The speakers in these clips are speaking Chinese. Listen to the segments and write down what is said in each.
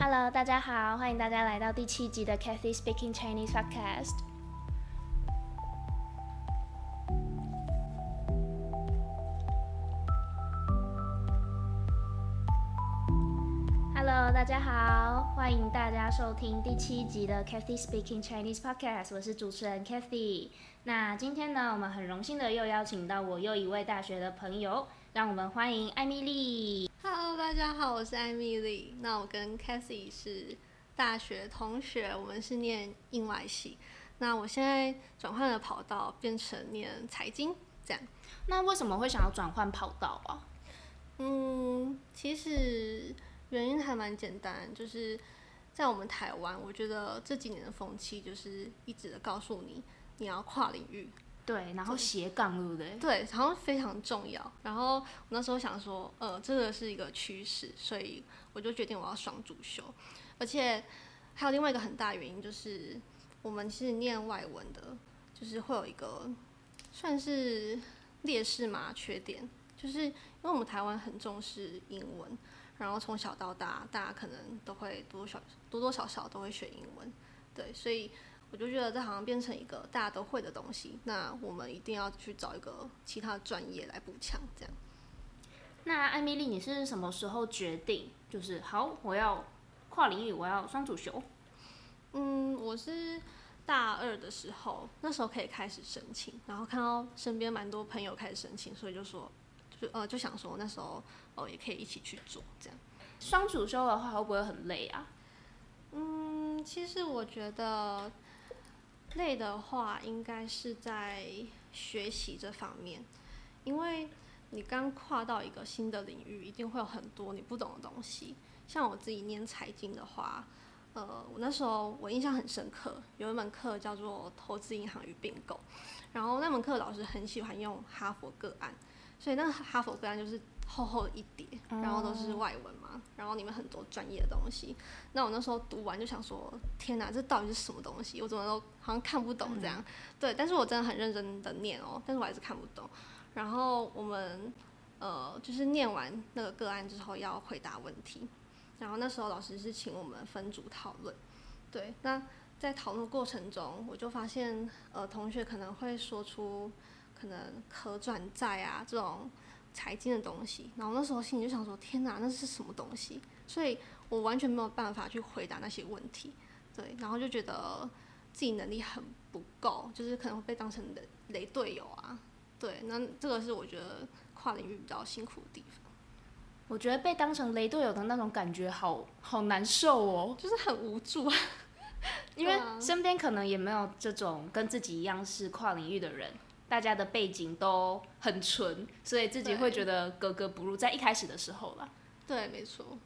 Hello，大家好，欢迎大家来到第七集的 Kathy Speaking Chinese Podcast。Hello，大家好，欢迎大家收听第七集的 Kathy Speaking Chinese Podcast，我是主持人 Kathy。那今天呢，我们很荣幸的又邀请到我又一位大学的朋友，让我们欢迎艾米丽。Hello，大家好，我是艾米丽。那我跟 Cathy 是大学同学，我们是念印外系。那我现在转换了跑道，变成念财经，这样。那为什么会想要转换跑道啊？嗯，其实原因还蛮简单，就是在我们台湾，我觉得这几年的风气就是一直的告诉你，你要跨领域，对，然后斜杠，对不对？对，好像非常重要。然后我那时候想说，呃，这个是一个趋势，所以我就决定我要双主修。而且还有另外一个很大原因就是，我们是念外文的，就是会有一个算是劣势嘛，缺点，就是因为我们台湾很重视英文，然后从小到大，大家可能都会多多少多多少少都会学英文，对，所以。我就觉得这好像变成一个大家都会的东西，那我们一定要去找一个其他专业来补强，这样。那艾米丽，你是什么时候决定就是好，我要跨领域，我要双主修？嗯，我是大二的时候，那时候可以开始申请，然后看到身边蛮多朋友开始申请，所以就说，就呃就想说那时候哦也可以一起去做这样。双主修的话会不会很累啊？嗯，其实我觉得累的话，应该是在学习这方面，因为你刚跨到一个新的领域，一定会有很多你不懂的东西。像我自己念财经的话，呃，我那时候我印象很深刻，有一门课叫做投资银行与并购，然后那门课老师很喜欢用哈佛个案，所以那哈佛个案就是厚厚的一叠，然后都是外文嘛，然后里面很多专业的东西。那我那时候读完就想说，天哪，这到底是什么东西？我怎么都好像看不懂这样。对，但是我真的很认真的念哦，但是我还是看不懂。然后我们呃，就是念完那个个案之后要回答问题，然后那时候老师是请我们分组讨论。对，那在讨论过程中，我就发现呃，同学可能会说出可能可转债啊这种财经的东西，然后那时候心里就想说，天哪，那是什么东西？所以我完全没有办法去回答那些问题，对，然后就觉得自己能力很不够，就是可能会被当成雷雷队友啊，对，那这个是我觉得跨领域比较辛苦的地方，我觉得被当成雷队友的那种感觉好好难受哦，就是很无助啊。因为身边可能也没有这种跟自己一样是跨领域的人，大家的背景都很纯，所以自己会觉得格格不入，在一开始的时候啦。对，没错。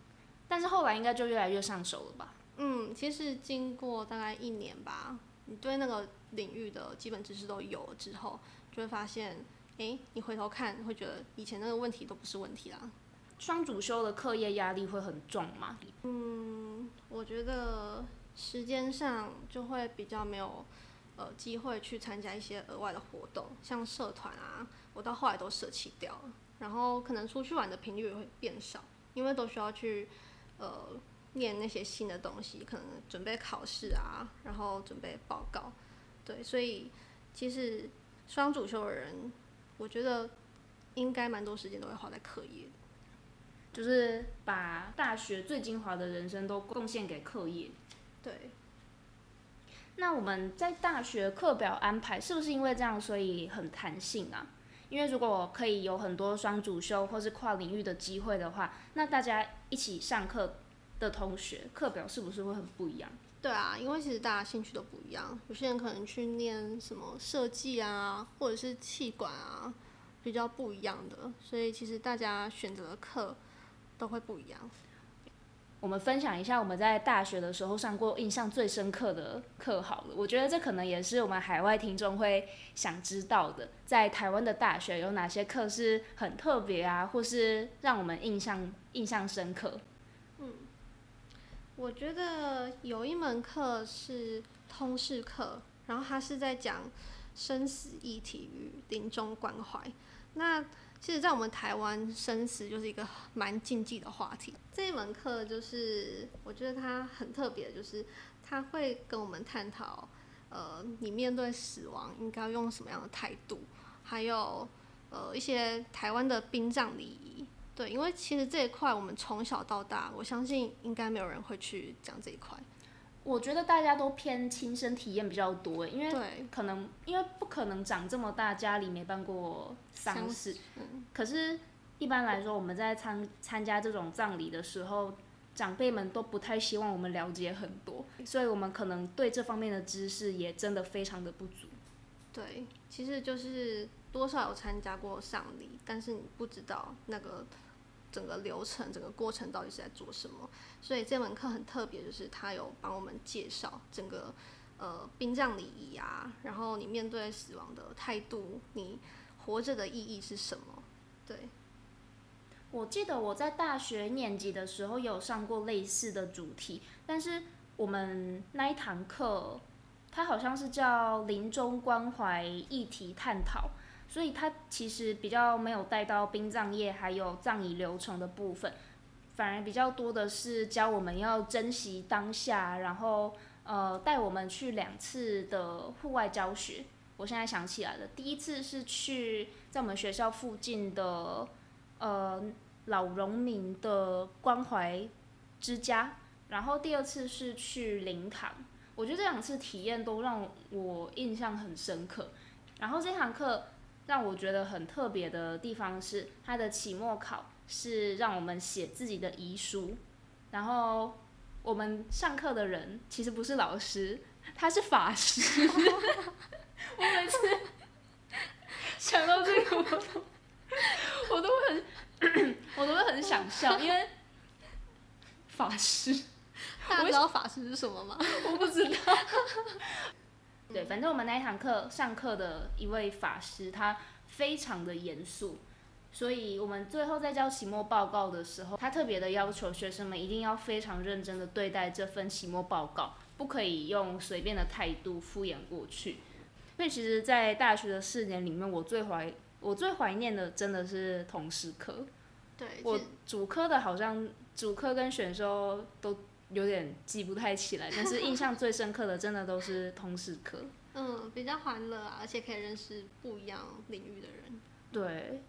但是后来应该就越来越上手了吧？嗯，其实经过大概一年吧，你对那个领域的基本知识都有了之后，就会发现，诶，你回头看会觉得以前那个问题都不是问题啦。双主修的课业压力会很重吗？嗯，我觉得时间上就会比较没有呃机会去参加一些额外的活动，像社团啊，我到后来都舍弃掉了。然后可能出去玩的频率也会变少，因为都需要去呃念那些新的东西，可能准备考试啊，然后准备报告。对，所以其实双主修的人，我觉得应该蛮多时间都会花在课业。就是把大学最精华的人生都贡献给课业。对，那我们在大学课表安排是不是因为这样，所以很弹性啊？因为如果可以有很多双主修或是跨领域的机会的话，那大家一起上课的同学课表是不是会很不一样？对啊，因为其实大家兴趣都不一样，有些人可能去念什么设计啊，或者是气管啊，比较不一样的，所以其实大家选择的课都会不一样。我们分享一下我们在大学的时候上过印象最深刻的课好了。我觉得这可能也是我们海外听众会想知道的，在台湾的大学有哪些课是很特别啊，或是让我们印象印象深刻。嗯我觉得有一门课是通识课，然后它是在讲生死议题与临终关怀。那其实，在我们台湾，生死就是一个蛮禁忌的话题。这一门课就是我觉得它很特别，就是它会跟我们探讨，呃，你面对死亡应该用什么样的态度，还有呃一些台湾的殡葬礼仪。对，因为其实这一块我们从小到大，我相信应该没有人会去讲这一块。我觉得大家都偏亲身体验比较多，因为，可能因为不可能长这么大家里没办过丧事，嗯，可是一般来说我们在参参加这种葬礼的时候，长辈们都不太希望我们了解很多，所以我们可能对这方面的知识也真的非常的不足。对，其实就是多少有参加过丧礼，但是你不知道那个整个流程、整个过程到底是在做什么。所以这门课很特别，就是他有帮我们介绍整个呃殡葬礼仪啊，然后你面对死亡的态度，你活着的意义是什么？对，我记得我在大学年级的时候有上过类似的主题，但是我们那一堂课，它好像是叫临终关怀议题探讨，所以它其实比较没有带到殡葬业还有葬仪流程的部分，反而比较多的是教我们要珍惜当下，然后呃带我们去两次的户外教学。我现在想起来了，第一次是去在我们学校附近的呃老农民的关怀之家，然后第二次是去灵堂。我觉得这两次体验都让我印象很深刻。然后这堂课让我觉得很特别的地方是，他的期末考是让我们写自己的遗书，然后我们上课的人其实不是老师，他是法师。我每次想到这个，我都我都会很，我都会很想笑，因为法师，大家知道法师是什么吗？我不知道。对，反正我们那一堂课上课的一位法师，他非常的严肃，所以我们最后在交期末报告的时候，他特别的要求学生们一定要非常认真的对待这份期末报告，不可以用随便的态度敷衍过去。所以其实，在大学的四年里面，我最怀我最怀念的真的是通识课。对，我主科的好像主科跟选修都有点记不太起来，但是印象最深刻的真的都是通识课。嗯比较欢乐啊，而且可以认识不一样领域的人。对，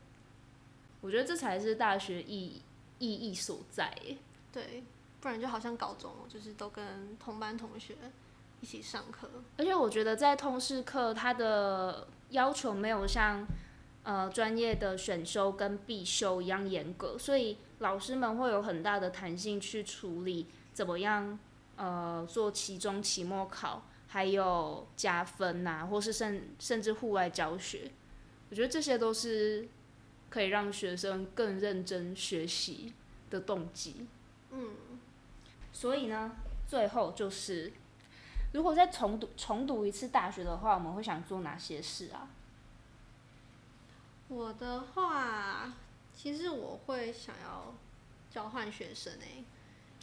我觉得这才是大学意意义所在耶。对，不然就好像高中哦，就是都跟同班同学一起上课。而且我觉得在通识课，它的要求没有像呃专业的选修跟必修一样严格，所以老师们会有很大的弹性去处理怎么样呃做期中、期末考，还有加分呐、或是甚甚至户外教学。我觉得这些都是可以让学生更认真学习的动机。嗯，所以呢，最后就是，如果再重读重读一次大学的话，我们会想做哪些事啊？我的话，其实我会想要交换学生诶、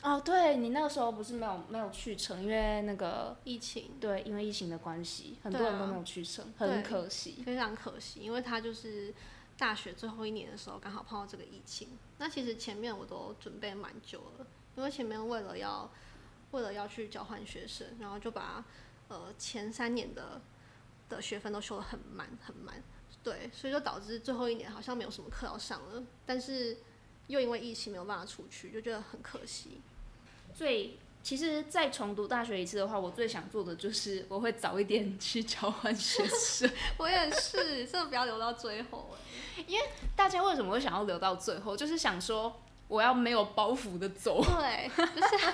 哦，对你那个时候不是没有没有去成，因为那个疫情对，因为疫情的关系，很多人都没有去成，很可惜。非常可惜，因为他就是大学最后一年的时候刚好碰到这个疫情。那其实前面我都准备蛮久了，因为前面为了要为了要去交换学生，然后就把呃前三年的的学分都修得很满很满，对，所以就导致最后一年好像没有什么课要上了，但是又因为疫情没有办法出去，就觉得很可惜。所以其实再重读大学一次的话，我最想做的就是我会早一点去交换学生。我也是，真的不要留到最后哎、大家为什么会想要留到最后？就是想说我要没有包袱的走。对，就是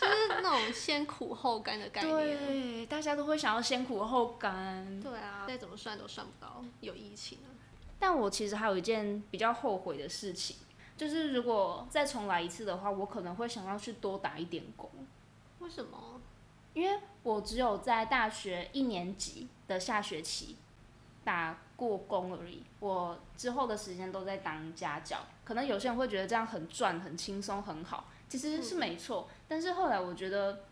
就是那种先苦后甘的概念。对，大家都会想要先苦后甘。对啊，再怎么算都算不到有疫情啊。但我其实还有一件比较后悔的事情，就是如果再重来一次的话，我可能会想要去多打一点工，为什么？因为我只有在大学一年级的下学期打过工而已，我之后的时间都在当家教。可能有些人会觉得这样很赚、很轻松、很好，其实是没错。但是后来我觉得，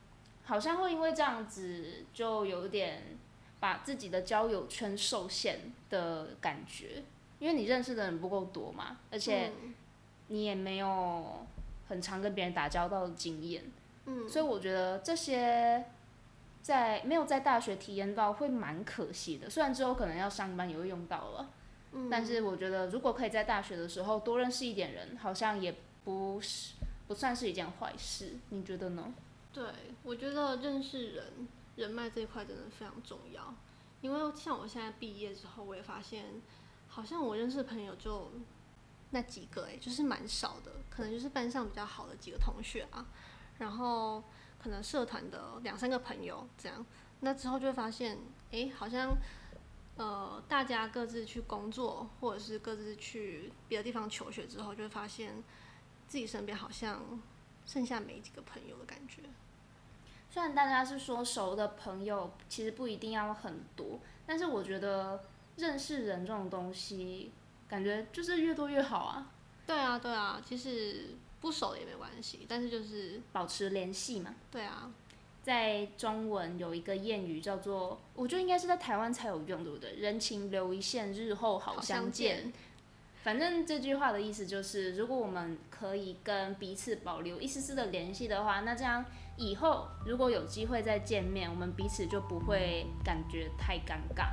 好像会因为这样子，就有点把自己的交友圈受限的感觉。因因为你认识的人不够多嘛，而且你也没有很常跟别人打交道的经验，嗯，所以我觉得这些在没有在大学体验到会蛮可惜的。虽然之后可能要上班也会用到了，嗯但是我觉得如果可以在大学的时候多认识一点人，好像也不是不算是一件坏事。你觉得呢？对，我觉得认识人、人脉这一块真的非常重要。因为像我现在毕业之后，我也发现，好像我认识的朋友就那几个、欸，就是蛮少的，可能就是班上比较好的几个同学啊，然后可能社团的两三个朋友这样。那之后就会发现，诶，好像呃，大家各自去工作，或者是各自去别的地方求学之后，就会发现自己身边好像剩下没几个朋友的感觉。虽然大家是说熟的朋友其实不一定要很多，但是我觉得认识人这种东西，感觉就是越多越好啊，对啊，对啊，其实不熟也没关系，但是就是保持联系嘛。对啊，在中文有一个谚语叫做，我觉得应该是在台湾才有用，对不对？人情留一线，日后好相见。反正这句话的意思就是，如果我们可以跟彼此保留一丝丝的联系的话，那这样以后如果有机会再见面，我们彼此就不会感觉太尴尬，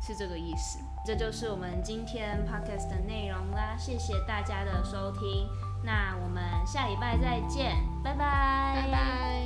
是这个意思。这就是我们今天 podcast 的内容啦，谢谢大家的收听，那我们下礼拜再见，拜拜，拜拜。